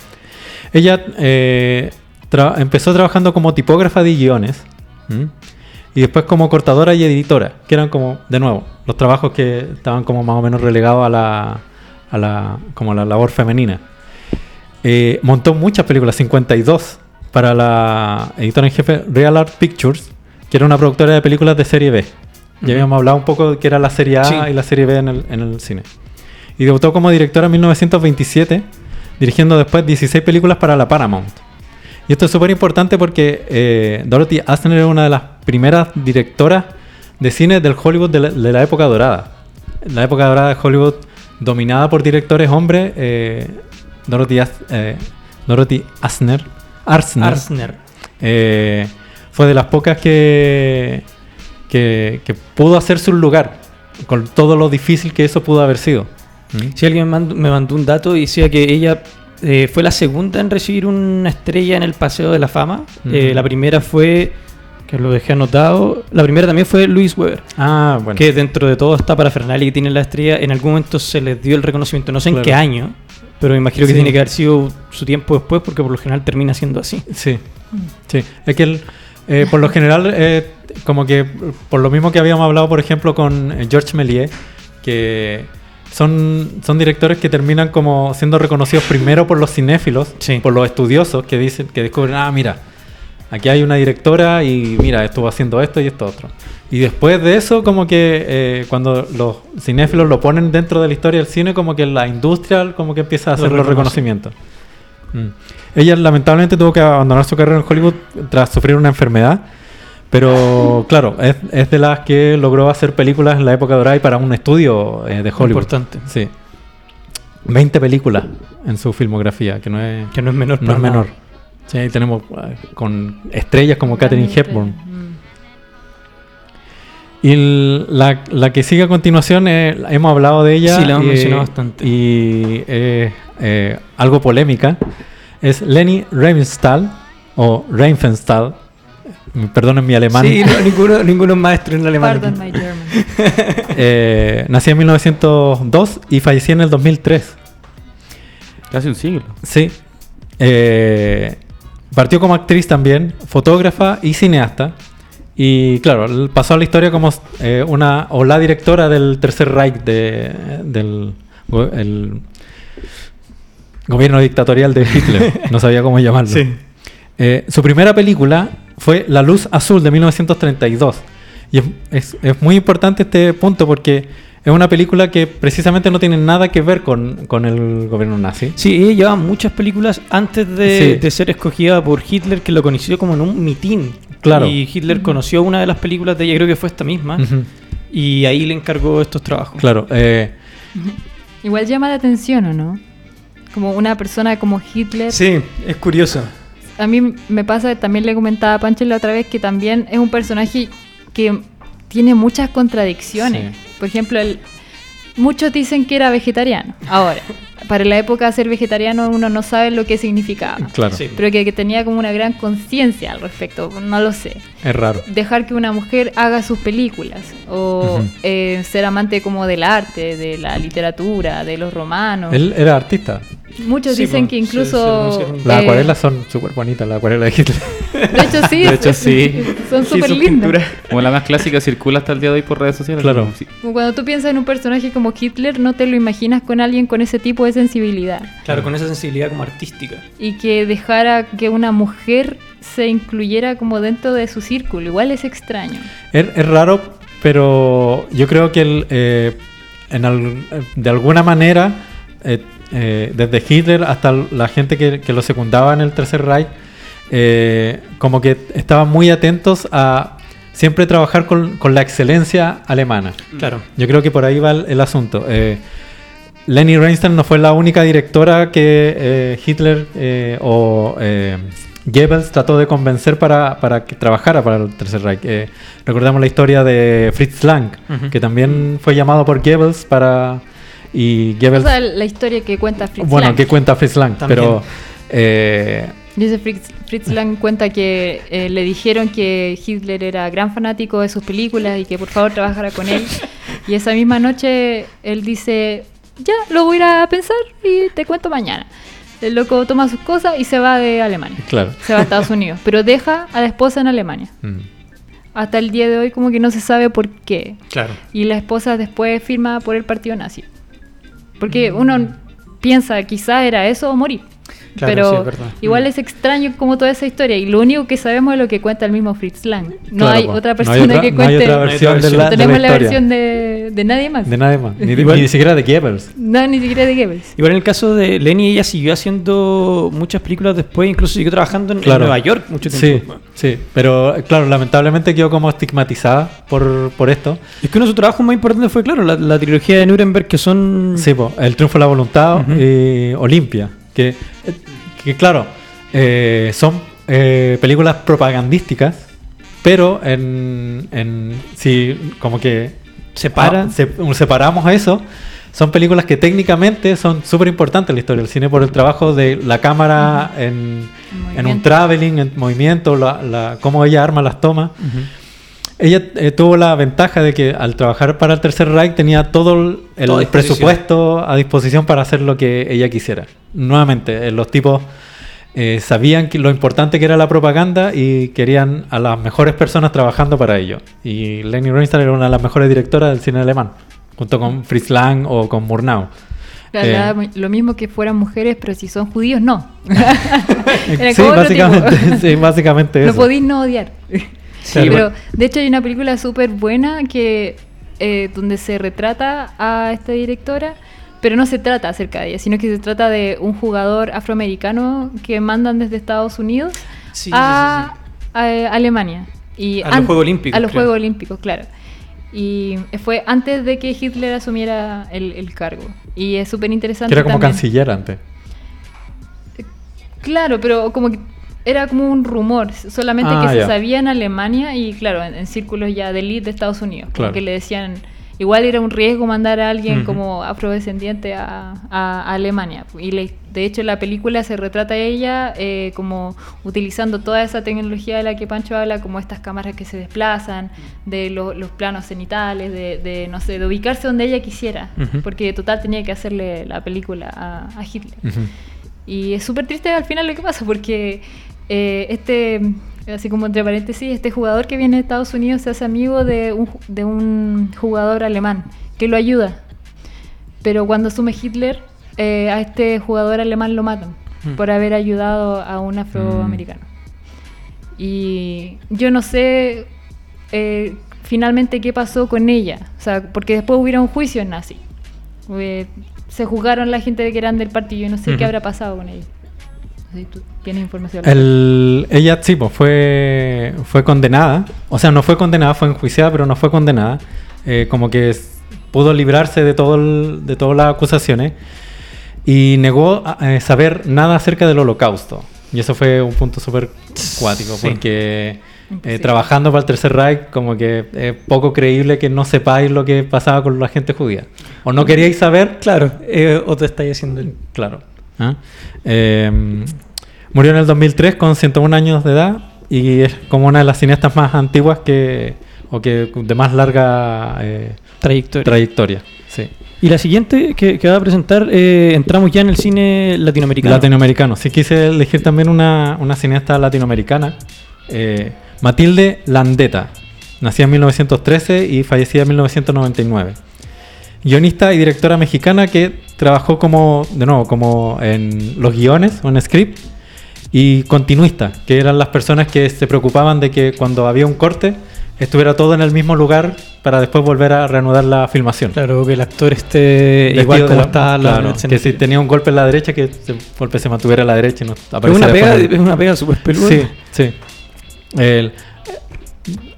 S4: Ella eh, tra- empezó trabajando como tipógrafa de guiones ¿m? y después como cortadora y editora, que eran como, de nuevo, los trabajos que estaban como más o menos relegados a la, a la, como a la labor femenina. Eh, montó muchas películas, 52, para la editora en jefe Real Art Pictures, que era una productora de películas de serie B. Ya habíamos hablado un poco de que era la serie A
S2: Sí.
S4: y la serie B en el, en el cine. Y debutó como directora en 1927, dirigiendo después 16 películas para la Paramount. Y esto es súper importante porque eh, Dorothy Asner era una de las primeras directoras de cine del Hollywood de la, de la época dorada. La época dorada de Hollywood dominada por directores hombres. eh, Dorothy, As- eh, Dorothy Asner, Arsner,
S2: Arsner.
S4: Eh, fue de las pocas que, que, que pudo hacerse un lugar con todo lo difícil que eso pudo haber sido. ¿Mm?
S2: Si alguien me mandó, me mandó un dato y decía que ella eh, fue la segunda en recibir una estrella en el Paseo de la Fama. Eh,
S4: Ujú.
S2: la primera fue, que lo dejé anotado, la primera también fue Luis Weber.
S4: Ah, bueno.
S2: Que dentro de todo esta parafernalia que tiene la estrella, en algún momento se les dio el reconocimiento, no sé en qué año, pero me imagino que
S4: Sí.
S2: tiene que haber sido su tiempo después, porque por lo general termina siendo así.
S4: Sí, sí. Es que el, eh, por lo general, eh, como que por lo mismo que habíamos hablado, por ejemplo, con eh, Georges Méliès, que son, son directores que terminan como siendo reconocidos primero por los cinéfilos,
S2: Sí.
S4: por los estudiosos que dicen, que descubren, ah, mira, aquí hay una directora y mira, estuvo haciendo esto y esto otro. Y después de eso, como que eh, cuando los cinéfilos lo ponen dentro de la historia del cine, como que la industria como que empieza a hacer los reconocimientos. Mm. Ella lamentablemente tuvo que abandonar su carrera en Hollywood tras sufrir una enfermedad. Pero claro, es, es de las que logró hacer películas en la época dorada y para un estudio eh, de Hollywood.
S2: Importante.
S4: Sí. 20 películas en su filmografía, que no es,
S2: Que no es menor.
S4: no es menor. Sí, ahí tenemos eh, con estrellas como Katherine Hepburn. Y el- la, la que sigue a continuación, eh, hemos hablado de ella.
S2: Sí, la hemos
S4: y,
S2: mencionado bastante.
S4: Y eh, eh, algo polémica. Es Leni Riefenstahl, o Riefenstahl. Perdonen mi alemán.
S2: Sí, no, ninguno, ninguno es maestro en alemán.
S5: Pardon my German.
S4: Eh, nació en 1902 y falleció en el 2003.
S3: Casi un siglo.
S4: Sí. Eh, partió como actriz también, fotógrafa y cineasta. Y claro, pasó a la historia como eh, una o la directora del Tercer Reich de- del el gobierno dictatorial de Hitler. no sabía cómo llamarlo.
S2: Sí.
S4: Eh, su primera película fue La Luz Azul de 1932. Y es, es- es muy importante este punto porque es una película que precisamente no tiene nada que ver con, con el gobierno nazi.
S2: Sí, ella llevaba muchas películas antes de,
S4: Sí.
S2: de ser escogida por Hitler, que lo conoció como en un mitin.
S4: Claro.
S2: Y Hitler conoció una de las películas de ella, creo que fue esta misma, y ahí le encargó estos trabajos.
S4: Claro. eh,
S5: Igual llama la atención, ¿o no? Como una persona como Hitler.
S2: Sí, es curioso.
S5: A mí me pasa, también le comentaba a Pancho la otra vez, que también es un personaje que tiene muchas contradicciones.
S4: Sí.
S5: Por ejemplo, el- muchos dicen que era vegetariano. Ahora, para la época ser vegetariano uno no sabe lo que significaba.
S4: claro.
S2: Sí.
S5: Pero que, que tenía como una gran conciencia al respecto, no lo sé.
S4: Es raro.
S5: Dejar que una mujer haga sus películas o eh, ser amante como del arte, de la literatura, de los romanos.
S4: Él era artista.
S5: Muchos
S2: Sí,
S5: dicen
S2: po,
S5: que incluso...
S4: Las
S5: eh,
S4: acuarelas son súper bonitas, las acuarelas de Hitler.
S5: De hecho, sí.
S3: De hecho, sí.
S5: Son súper lindas.
S3: Como la más clásica circula hasta el día de hoy por redes sociales.
S4: Claro.
S3: Como
S5: Cuando tú piensas en un personaje como Hitler, no te lo imaginas con alguien con ese tipo de sensibilidad.
S2: Claro, con esa sensibilidad como artística.
S5: Y que dejara que una mujer se incluyera como dentro de su círculo. Igual es extraño.
S4: Es, es raro, pero yo creo que el, eh, en al- de alguna manera, eh, eh, desde Hitler hasta la gente que, que lo secundaba en el Tercer Reich, eh, como que estaban muy atentos a siempre trabajar con, con la excelencia alemana.
S2: Claro.
S4: Yo creo que por ahí va el, el asunto. Eh, Leni Riefenstahl no fue la única directora que eh, Hitler eh, o Goebbels trató de convencer para, para que trabajara para el Tercer Reich. Recordamos la historia de Fritz Lang,
S2: Ujú.
S4: que también fue llamado por Goebbels para... Y
S5: O
S4: Goebbels...
S5: sea, la historia que cuenta Fritz
S4: bueno,
S5: Lang.
S4: que cuenta Fritz Lang,
S2: También.
S4: pero... eh,
S5: Dice Fritz, Fritz Lang cuenta que eh, le dijeron que Hitler era gran fanático de sus películas y que por favor trabajara con él. Y esa misma noche él dice, ya, lo voy a ir a pensar y te cuento mañana. El loco toma sus cosas y se va de Alemania.
S4: claro.
S5: Se va a Estados Unidos, pero deja a la esposa en Alemania.
S4: Mm.
S5: Hasta el día de hoy como que no se sabe por qué.
S2: Claro.
S5: Y la esposa después firma por el partido nazi. Porque uno piensa, quizá era eso o morir.
S2: Claro,
S5: pero
S2: sí, es verdad.
S5: igual
S2: Mm.
S5: es extraño como toda esa historia. Y lo único que sabemos es lo que cuenta el mismo Fritz Lang. No
S4: Claro,
S5: hay otra
S4: No
S5: persona
S4: hay otra-
S5: que
S4: no hay
S5: cuente.
S4: otra
S2: No hay
S4: versión
S2: otra
S4: de la, de
S5: tenemos la, versión de, de nadie más.
S4: De nadie más. Ni, de- ni siquiera de Goebbels.
S5: No, ni siquiera de Goebbels.
S2: Igual en el caso de Lenny, ella siguió haciendo muchas películas después, incluso siguió trabajando en, en
S4: Claro.
S2: Nueva York mucho
S4: Sí,
S2: tiempo.
S4: sí, pero eh, claro, lamentablemente quedó como estigmatizada por, por esto.
S2: Es que uno de sus trabajos más importantes fue, claro, la, la trilogía de Nuremberg, que son...
S4: Sí, po, El Triunfo de la Voluntad
S2: Ujú.
S4: y Olimpia, que, eh, que claro, eh, son eh, películas propagandísticas, pero en, en si como que
S2: Separa.
S4: ah, se- separamos eso, son películas que técnicamente son súper importantes en la historia del cine por el trabajo de la cámara en, en un traveling, en movimiento, la, la- cómo ella arma las tomas. Ella eh, tuvo la ventaja de que al trabajar para el Tercer Reich tenía todo el, presupuesto a disposición para hacer lo que ella quisiera. Nuevamente, eh, los tipos eh, sabían que lo importante que era la propaganda y querían a las mejores personas trabajando para ello. Y Leni Riefenstahl era una de las mejores directoras del cine alemán, junto con Fritz Lang o con Murnau.
S5: Claro,
S4: Eh.
S5: lo mismo que fueran mujeres, pero si son judíos, no.
S4: Sí, básicamente, sí, básicamente
S5: No
S4: eso.
S5: podéis no odiar.
S2: Sí,
S5: pero
S2: bueno.
S5: de hecho hay una película súper buena que eh, donde se retrata a esta directora, pero no se trata acerca de ella, sino que se trata de un jugador afroamericano que mandan desde Estados Unidos
S2: Sí,
S5: a, a Alemania. Y
S2: A los Juegos Olímpicos,
S5: A los
S2: claro.
S5: Juegos Olímpicos, claro. Y fue antes de que Hitler asumiera el, el cargo. Y es súper interesante.
S4: Era como
S5: también.
S4: canciller antes.
S5: Claro, pero como que era como un rumor, solamente
S4: Ah,
S5: que se
S4: ya.
S5: sabía en Alemania y claro, en, en círculos ya de elite de Estados Unidos, como
S4: Claro.
S5: que le decían, igual era un riesgo mandar a alguien como afrodescendiente a, a- a Alemania. Y le- de hecho la película se retrata a ella eh, como utilizando toda esa tecnología de la que Pancho habla, como estas cámaras que se desplazan, de lo- los planos cenitales, de, de, no sé, de ubicarse donde ella quisiera, porque total tenía que hacerle la película a, a Hitler. Y es súper triste al final lo que pasa, porque eh, este, así como entre paréntesis, este jugador que viene de Estados Unidos se hace amigo de un, de un jugador alemán que lo ayuda. Pero cuando asume Hitler, eh, a este jugador alemán lo matan
S2: Mm.
S5: por haber ayudado a un afroamericano. Y yo no sé eh, finalmente qué pasó con ella, o sea, porque después hubiera un juicio en nazi. Eh, se juzgaron la gente que eran del partido y no sé qué habrá pasado con ella. No sé si tú tienes información.
S4: El, ella sí, pues, fue, fue condenada. O sea, no fue condenada, fue enjuiciada, pero no fue condenada. Eh, como que pudo librarse de, todo el- de todas las acusaciones. Y negó a- eh, saber nada acerca del holocausto. Y eso fue un punto súper cuático,
S2: Sí.
S4: porque eh, trabajando para el Tercer Reich, como que es poco creíble que no sepáis lo que pasaba con la gente judía. O no queríais saber,
S2: Claro, eh, o te estáis haciendo el...
S4: Claro. ¿Ah? Eh, murió en el 2003 con 101 años de edad y es como una de las cineastas más antiguas que o que de más larga eh,
S2: trayectoria.
S4: trayectoria. Sí.
S2: y la siguiente que, que va a presentar, eh, entramos ya en el cine latinoamericano.
S4: Latinoamericano. Sí quise elegir también una, una cineasta latinoamericana, eh, Matilde Landeta. Nacida en 1913 y fallecida en 1999. Guionista y directora mexicana que trabajó como, de nuevo, como en los guiones o en script y continuista, que eran las personas que se preocupaban de que cuando había un corte estuviera todo en el mismo lugar para después volver a reanudar la filmación.
S2: Claro, que el actor esté
S4: Vestido
S2: igual como
S4: la-
S2: está la-
S4: claro, que si tenía un golpe en la derecha, que el golpe se mantuviera a la derecha y no
S2: Es
S4: apareciera
S2: una pega, es una pega súper peluda.
S4: Sí, sí. El-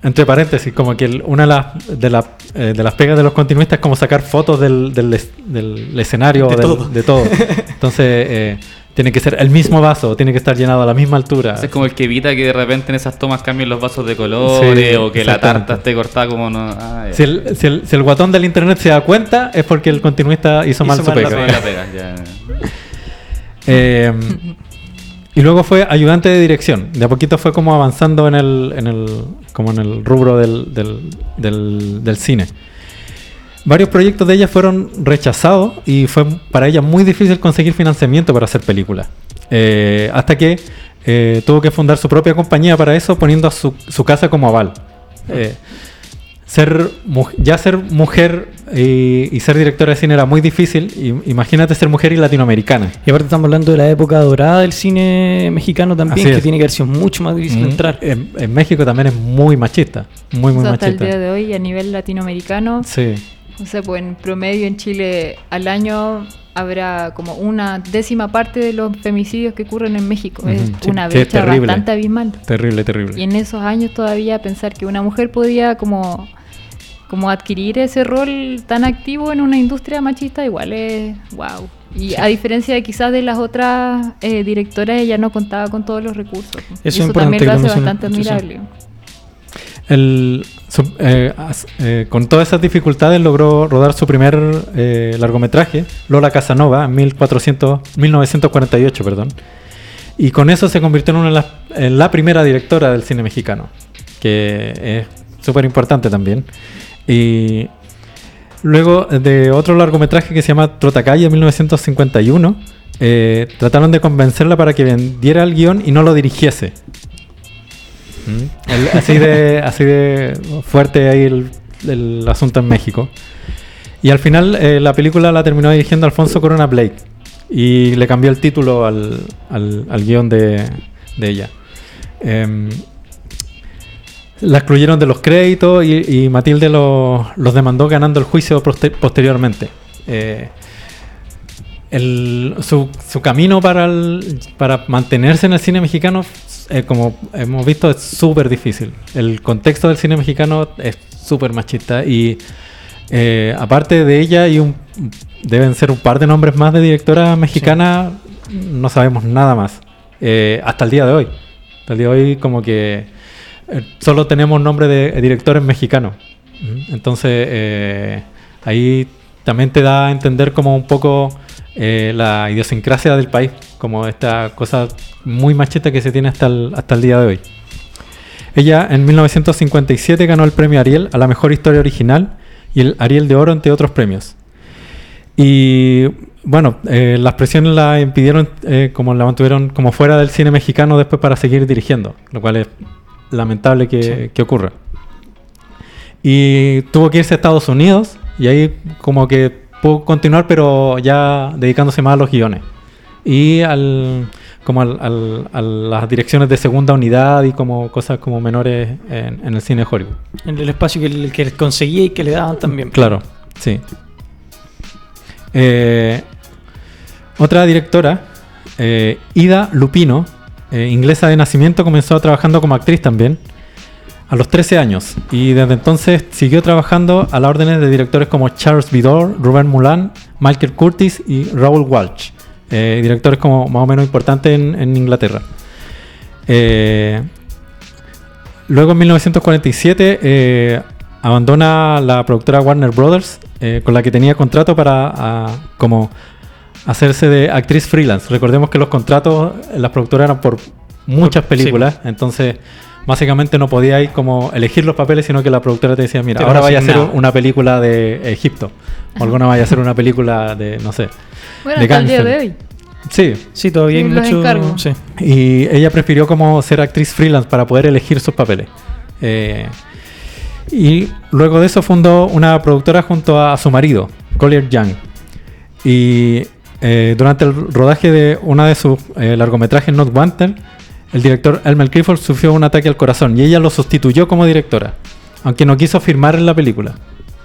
S4: entre paréntesis, como que el- una de las, de, la- eh, de las pegas de los continuistas es como sacar fotos del, del es- del escenario
S2: De
S4: del-
S2: todo.
S4: de todo. Entonces, eh, tiene que ser el mismo vaso, tiene que estar llenado a la misma altura.
S3: Es como el que evita que de repente en esas tomas cambien los vasos de colores
S4: Sí,
S3: o que la tarta esté cortada como no. Ah.
S4: Si el, si, el, si el guatón del internet se da cuenta, es porque el continuista hizo,
S2: Hizo
S4: mal su
S2: la
S4: pega.
S3: Sí, la pega, ya.
S4: Eh, y luego fue ayudante de dirección. De a poquito fue como avanzando en el, en el, como en el rubro del, del, cine. Varios proyectos de ella fueron rechazados y fue para ella muy difícil conseguir financiamiento para hacer películas. Eh, hasta que eh, tuvo que fundar su propia compañía para eso, poniendo a su, su casa como aval. Eh, ser ya ser mujer y, y ser directora de cine era muy difícil. y- imagínate ser mujer y latinoamericana.
S2: Y aparte estamos hablando de la época dorada del cine mexicano también,
S4: Así
S2: que
S4: es.
S2: tiene que haber sido mucho más difícil
S4: Mm,
S2: entrar.
S4: En, en México también es muy machista. Muy, muy
S5: O sea, hasta el
S4: machista.
S5: día de hoy, a nivel latinoamericano,
S4: Sí.
S5: o sea, pues en promedio en Chile al año habrá como una décima parte de los femicidios que ocurren en México. Es
S4: sí.
S5: una
S4: Sí, es
S5: brecha
S4: terrible.
S5: bastante abismal.
S4: Terrible, terrible.
S5: Y en esos años todavía pensar que una mujer podía como, como adquirir ese rol tan activo en una industria machista, igual es wow. Y a diferencia de quizás de las otras eh, directoras, ella no contaba con todos los recursos. Y
S2: es
S5: eso
S2: importante
S5: también lo hace bastante
S2: sí, sí.
S5: admirable.
S4: El, su- eh, eh, con todas esas dificultades logró rodar su primer eh, largometraje, Lola Casanova, en 1400, 1948. Perdón. Y con eso se convirtió en, una de las- en la primera directora del cine mexicano, que es súper importante también. Y luego de otro largometraje que se llama Trotacalle, en 1951, eh, trataron de convencerla para que vendiera el guion y no lo dirigiese. ¿Mm? El- así, de, así de fuerte ahí el, el asunto en México. Y al final eh, la película la terminó dirigiendo Alfonso Corona Blake. Y le cambió el título al, al, al guion de, de ella. Em, la excluyeron de los créditos y, y Matilde lo- los demandó ganando el juicio poste- posteriormente. Eh, el- su, su camino para, el- para mantenerse en el cine mexicano, eh, como hemos visto, es súper difícil. El contexto del cine mexicano es súper machista y eh, aparte de ella y un, deben ser un par de nombres más de directora mexicana, no sabemos nada más. Eh, hasta el día de hoy. Hasta el día de hoy como que eh, solo tenemos nombre de directores mexicanos. Entonces eh, ahí también te da a entender como un poco eh, la idiosincrasia del país, como esta cosa muy machista que se tiene hasta el, hasta el día de hoy. Ella en 1957 ganó el premio Ariel a la mejor historia original y el Ariel de Oro entre otros premios. Y bueno, eh, las presiones la impidieron, eh, como la mantuvieron como fuera del cine mexicano después para seguir dirigiendo, lo cual es lamentable que, que ocurra. Y tuvo que irse a Estados Unidos y ahí como que pudo continuar, pero ya dedicándose más a los guiones. Y al, como al- al- a las direcciones de segunda unidad y como cosas como menores en, en el cine de Hollywood.
S2: En el espacio que, que conseguía y que le daban también.
S4: Claro, sí. Eh, otra directora, eh, Ida Lupino, eh, inglesa de nacimiento, comenzó trabajando como actriz también a los 13 años y desde entonces siguió trabajando a las órdenes de directores como Charles Vidor, Ruben Mulan, Michael Curtis y Raoul Walsh, eh, directores como más o menos importantes en, Inglaterra. Eh, Luego en 1947 eh, abandona la productora Warner Brothers, con la que tenía contrato para ah, como hacerse de actriz freelance. Recordemos que los contratos las productoras eran por muchas
S2: sí,
S4: películas, entonces básicamente no podía ir como elegir los papeles, sino que la productora te decía, mira,
S2: Te
S4: ahora vaya a hacer una película de Egipto, o alguna vaya a hacer una película de, no sé.
S5: Bueno,
S4: de
S5: hasta el día de hoy.
S4: Sí,
S2: Sí, todavía hay mucho. Sí.
S4: y ella prefirió como ser actriz freelance para poder elegir sus papeles. Eh, y luego de eso fundó una productora junto a su marido, Collier Young. Y eh, durante el rodaje de una de sus eh, largometrajes Not Wanted, el director Elmer Clifford sufrió un ataque al corazón y ella lo sustituyó como directora, aunque no quiso firmar en la película.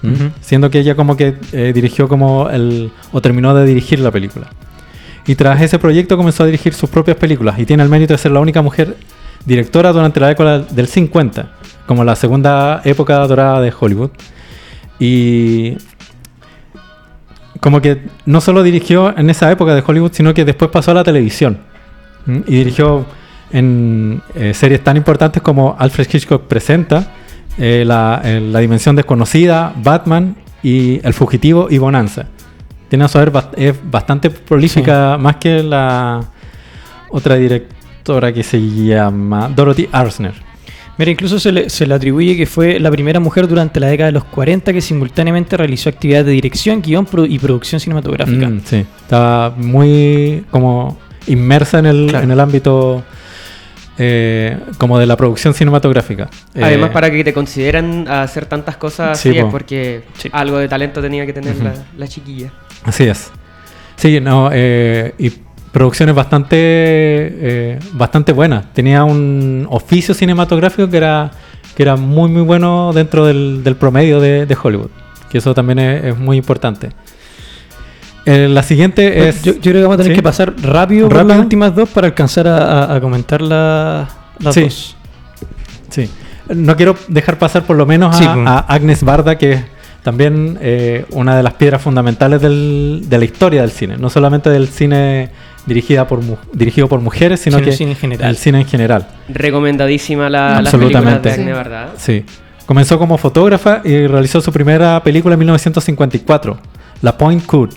S4: ¿Mm?
S2: Ujú.
S4: Siendo que ella como que eh, dirigió como el... o terminó de dirigir la película. Y tras ese proyecto comenzó a dirigir sus propias películas y tiene el mérito de ser la única mujer directora durante la década del 50, como la segunda época dorada de Hollywood. Y como que no solo dirigió en esa época de Hollywood, sino que después pasó a la televisión. ¿Mm? Y dirigió en eh, series tan importantes como Alfred Hitchcock Presenta, eh, la, eh, La Dimensión Desconocida, Batman y El Fugitivo y Bonanza. Tiene a bast- es bastante prolífica, más que la otra directora que se llama Dorothy Arzner.
S2: Mira, incluso se le, se le atribuye que fue la primera mujer durante la década de los 40 que simultáneamente realizó actividades de dirección, guion pro- y producción cinematográfica.
S4: Mm, sí, estaba muy como inmersa en el,
S2: Claro.
S4: en el ámbito eh, como de la producción cinematográfica.
S6: Además,
S4: Eh,
S6: para que te consideren a hacer tantas cosas
S4: Sí,
S6: así es
S4: po.
S6: porque
S2: Sí.
S6: algo de talento tenía que tener la, la chiquilla.
S4: Así es. Sí, no, eh, y producciones bastante, eh, bastante buenas. Tenía un oficio cinematográfico que era, que era muy, muy bueno dentro del, del promedio de, de Hollywood. Que eso también es, es muy importante. Eh, la siguiente es...
S2: Yo, yo creo que vamos a tener
S4: ¿Sí?
S2: que pasar rápido, las últimas dos para alcanzar a, a- a comentar la- las
S4: Sí.
S2: dos.
S4: Sí. No quiero dejar pasar por lo menos a,
S2: Sí, pues.
S4: a Agnes Barda, que es también eh, una de las piedras fundamentales del- de la historia del cine. No solamente del cine dirigida por dirigido por mujeres, sino que
S2: el cine en general.
S4: el cine en general.
S6: Recomendadísima la,
S4: Absolutamente.
S6: de Agne,
S5: Sí.
S6: ¿verdad?
S4: Sí. Comenzó como fotógrafa y realizó su primera película en 1954, La Point Court.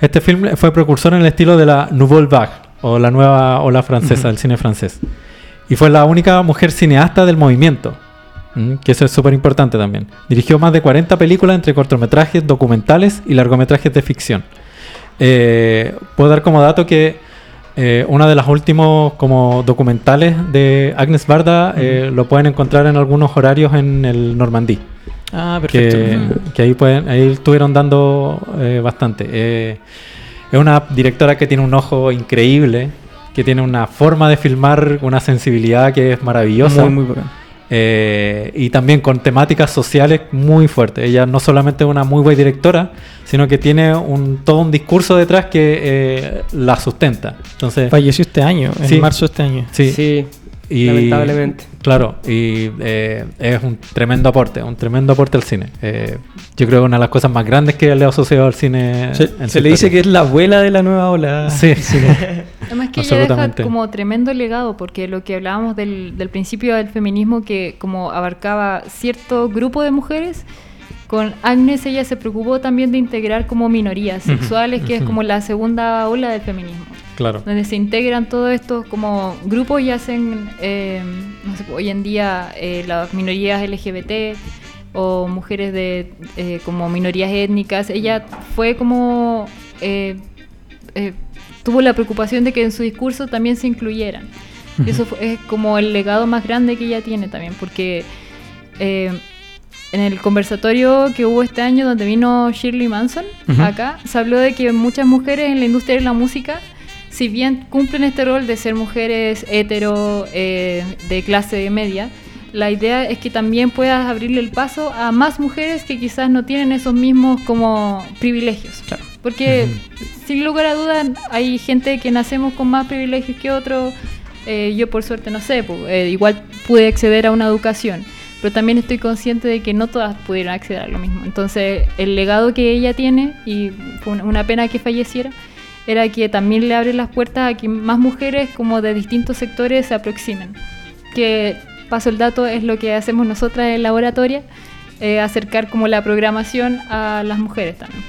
S4: Este film fue precursor en el estilo de la Nouvelle Vague, o la nueva ola francesa, del cine francés. Y fue la única mujer cineasta del movimiento, que eso es súper importante también. Dirigió más de 40 películas entre cortometrajes, documentales y largometrajes de ficción. Eh, puedo dar como dato que eh, uno de los últimos como documentales de Agnes Barda eh, lo pueden encontrar en algunos horarios en el Normandí.
S2: Ah, perfecto.
S4: Que, que ahí pueden, ahí estuvieron dando eh, bastante. Eh, es una directora que tiene un ojo increíble, que tiene una forma de filmar, una sensibilidad que es maravillosa.
S2: Muy, muy bacán.
S4: Eh, y también con temáticas sociales muy fuertes. Ella no solamente es una muy buena directora, sino que tiene un, todo un discurso detrás que eh, la sustenta. Entonces,
S2: Falleció este año, en
S4: Sí.
S2: marzo de este año.
S4: sí,
S6: Sí,
S4: y-
S6: lamentablemente.
S4: Claro, y eh, es un tremendo aporte, un tremendo aporte al cine. Eh, yo creo que una de las cosas más grandes que le ha asociado al cine.
S2: Se,
S4: en
S2: se
S4: su
S2: le dice que es la abuela de la nueva ola.
S4: Sí.
S5: Además que ella deja como tremendo legado, porque lo que hablábamos del, del principio del feminismo, que como abarcaba cierto grupo de mujeres, con Agnes ella se preocupó también de integrar como minorías sexuales, que es como la segunda ola del feminismo,
S4: Claro.
S5: donde se integran todos estos como grupos y hacen, eh, no sé, hoy en día eh, las minorías LGBT o mujeres de eh, como minorías étnicas, ella fue como... tuvo la preocupación de que en su discurso también se incluyeran. Y eso fue- es como el legado más grande que ella tiene también, porque en el conversatorio que hubo este año donde vino Shirley Manson, acá, se habló de que muchas mujeres en la industria de la música, si bien cumplen este rol de ser mujeres hetero, eh, de clase media, la idea es que también puedas abrirle el paso a más mujeres que quizás no tienen esos mismos como privilegios. Porque sin lugar a dudas hay gente que nacemos con más privilegios que otros. Eh, yo por suerte no sé, eh, igual pude acceder a una educación, pero también estoy consciente de que no todas pudieron acceder a lo mismo. Entonces el legado que ella tiene, y fue una pena que falleciera, era que también le abre las puertas a que más mujeres como de distintos sectores se aproximen. Que, paso el dato, es lo que hacemos nosotras en laboratoria, eh, acercar como la programación a las mujeres también.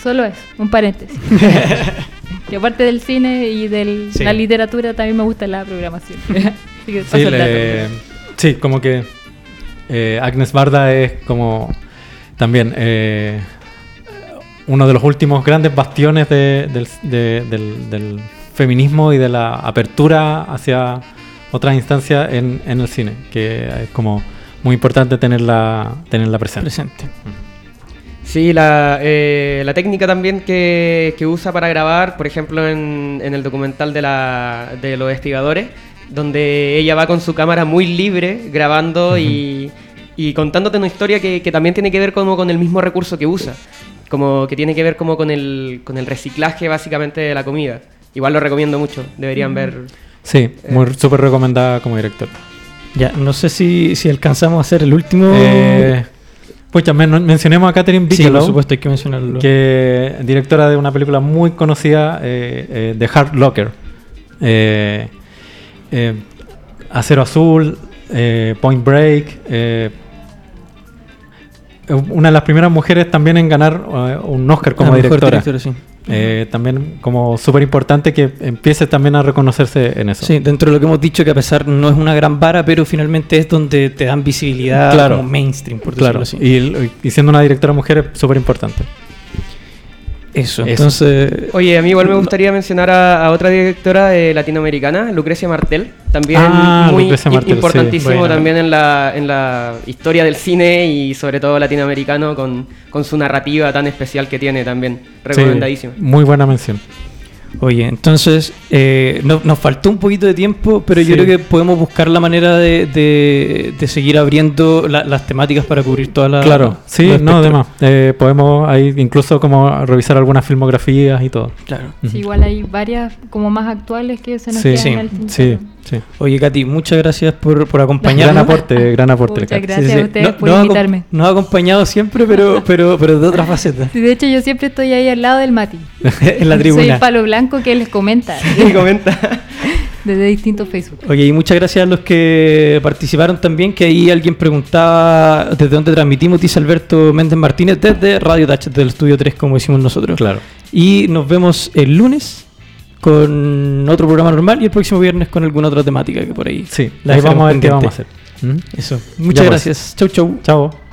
S5: Solo es, un paréntesis. que aparte del cine y de
S2: Sí.
S5: la literatura también me gusta la programación. Así que paso
S4: Sí,
S5: el
S4: le-
S5: dato.
S4: sí, como que eh, Agnes Barda es como también eh, uno de los últimos grandes bastiones de- del, de- del- del feminismo y de la apertura hacia otras instancias en, en el cine, que es como muy importante tenerla, tenerla presente.
S2: Presente.
S6: Sí, la, eh, la técnica también que, que usa para grabar, por ejemplo, en, en el documental de, la, de los investigadores, donde ella va con su cámara muy libre grabando y, y contándote una historia que, que también tiene que ver como con el mismo recurso que usa, como que tiene que ver como con el, con el reciclaje básicamente de la comida. Igual lo recomiendo mucho, deberían ver.
S4: Sí, muy súper recomendada como director.
S2: Ya, no sé si, si alcanzamos a hacer el último.
S4: Eh, pucha, men- mencionemos a Catherine
S2: sí,
S4: Bigelow.
S2: por supuesto, hay que mencionarlo.
S4: que directora de una película muy conocida, eh, eh, The Hard Locker. Eh, eh, Acero Azul, eh, Point Break. Eh, una de las primeras mujeres también en ganar eh, un Oscar como directora.
S2: directora, sí.
S4: Eh, también como súper importante que empiece también a reconocerse en eso.
S2: Sí, dentro de lo que hemos dicho, que a pesar no es una gran vara, pero finalmente es donde te dan visibilidad
S4: Claro.
S2: como mainstream, por
S4: claro.
S2: decirlo así.
S4: Y, y siendo una directora mujer es súper importante.
S2: Eso,
S4: Eso.
S2: entonces.
S6: Oye, a mí igual me gustaría mencionar a, a otra directora eh, latinoamericana, Lucrecia Martel, también
S4: Ah,
S6: muy
S4: Martel, sí.
S6: importantísimo también en la, en la historia del cine y sobre todo latinoamericano con, con su narrativa tan especial que tiene también. Recomendadísimo.
S4: Sí, muy buena mención.
S2: Oye, entonces eh, no- nos faltó un poquito de tiempo, pero yo creo que podemos buscar la manera de, de- de seguir abriendo la- las temáticas para cubrir todas las.
S4: Claro, sí, no, además. Eh, podemos ahí incluso como revisar algunas filmografías y todo.
S2: Claro.
S5: Sí, igual hay varias como más actuales que se nos
S4: Sí,
S5: quedan
S2: sí,
S5: en el
S4: Sí. Sí.
S2: Oye, Katy, muchas gracias por, por
S4: Gran
S2: acompañarnos.
S4: aporte, gran aporte.
S5: Muchas gracias a ustedes por
S2: Nos ha acom-
S5: invitarme.
S2: Nos ha acompañado siempre, pero, pero, pero de otras facetas.
S5: Sí, de hecho, yo siempre estoy ahí al lado del Mati.
S2: en la
S5: Soy
S2: tribuna.
S5: el palo blanco que les comenta
S6: Y comenta.
S5: desde distintos Facebook.
S2: Oye, y muchas gracias a los que participaron también, que ahí alguien preguntaba desde dónde transmitimos, dice Alberto Méndez Martínez, desde Radio Touch, del Estudio 3, como decimos nosotros.
S4: Claro.
S2: Y nos vemos el lunes con otro programa normal y el próximo viernes con alguna otra temática que por ahí.
S4: Sí,
S2: la
S4: vamos a ver qué vamos a hacer. ¿Mm?
S2: Eso. Muchas
S4: pues.
S2: gracias. Chau, chau.
S4: Chao.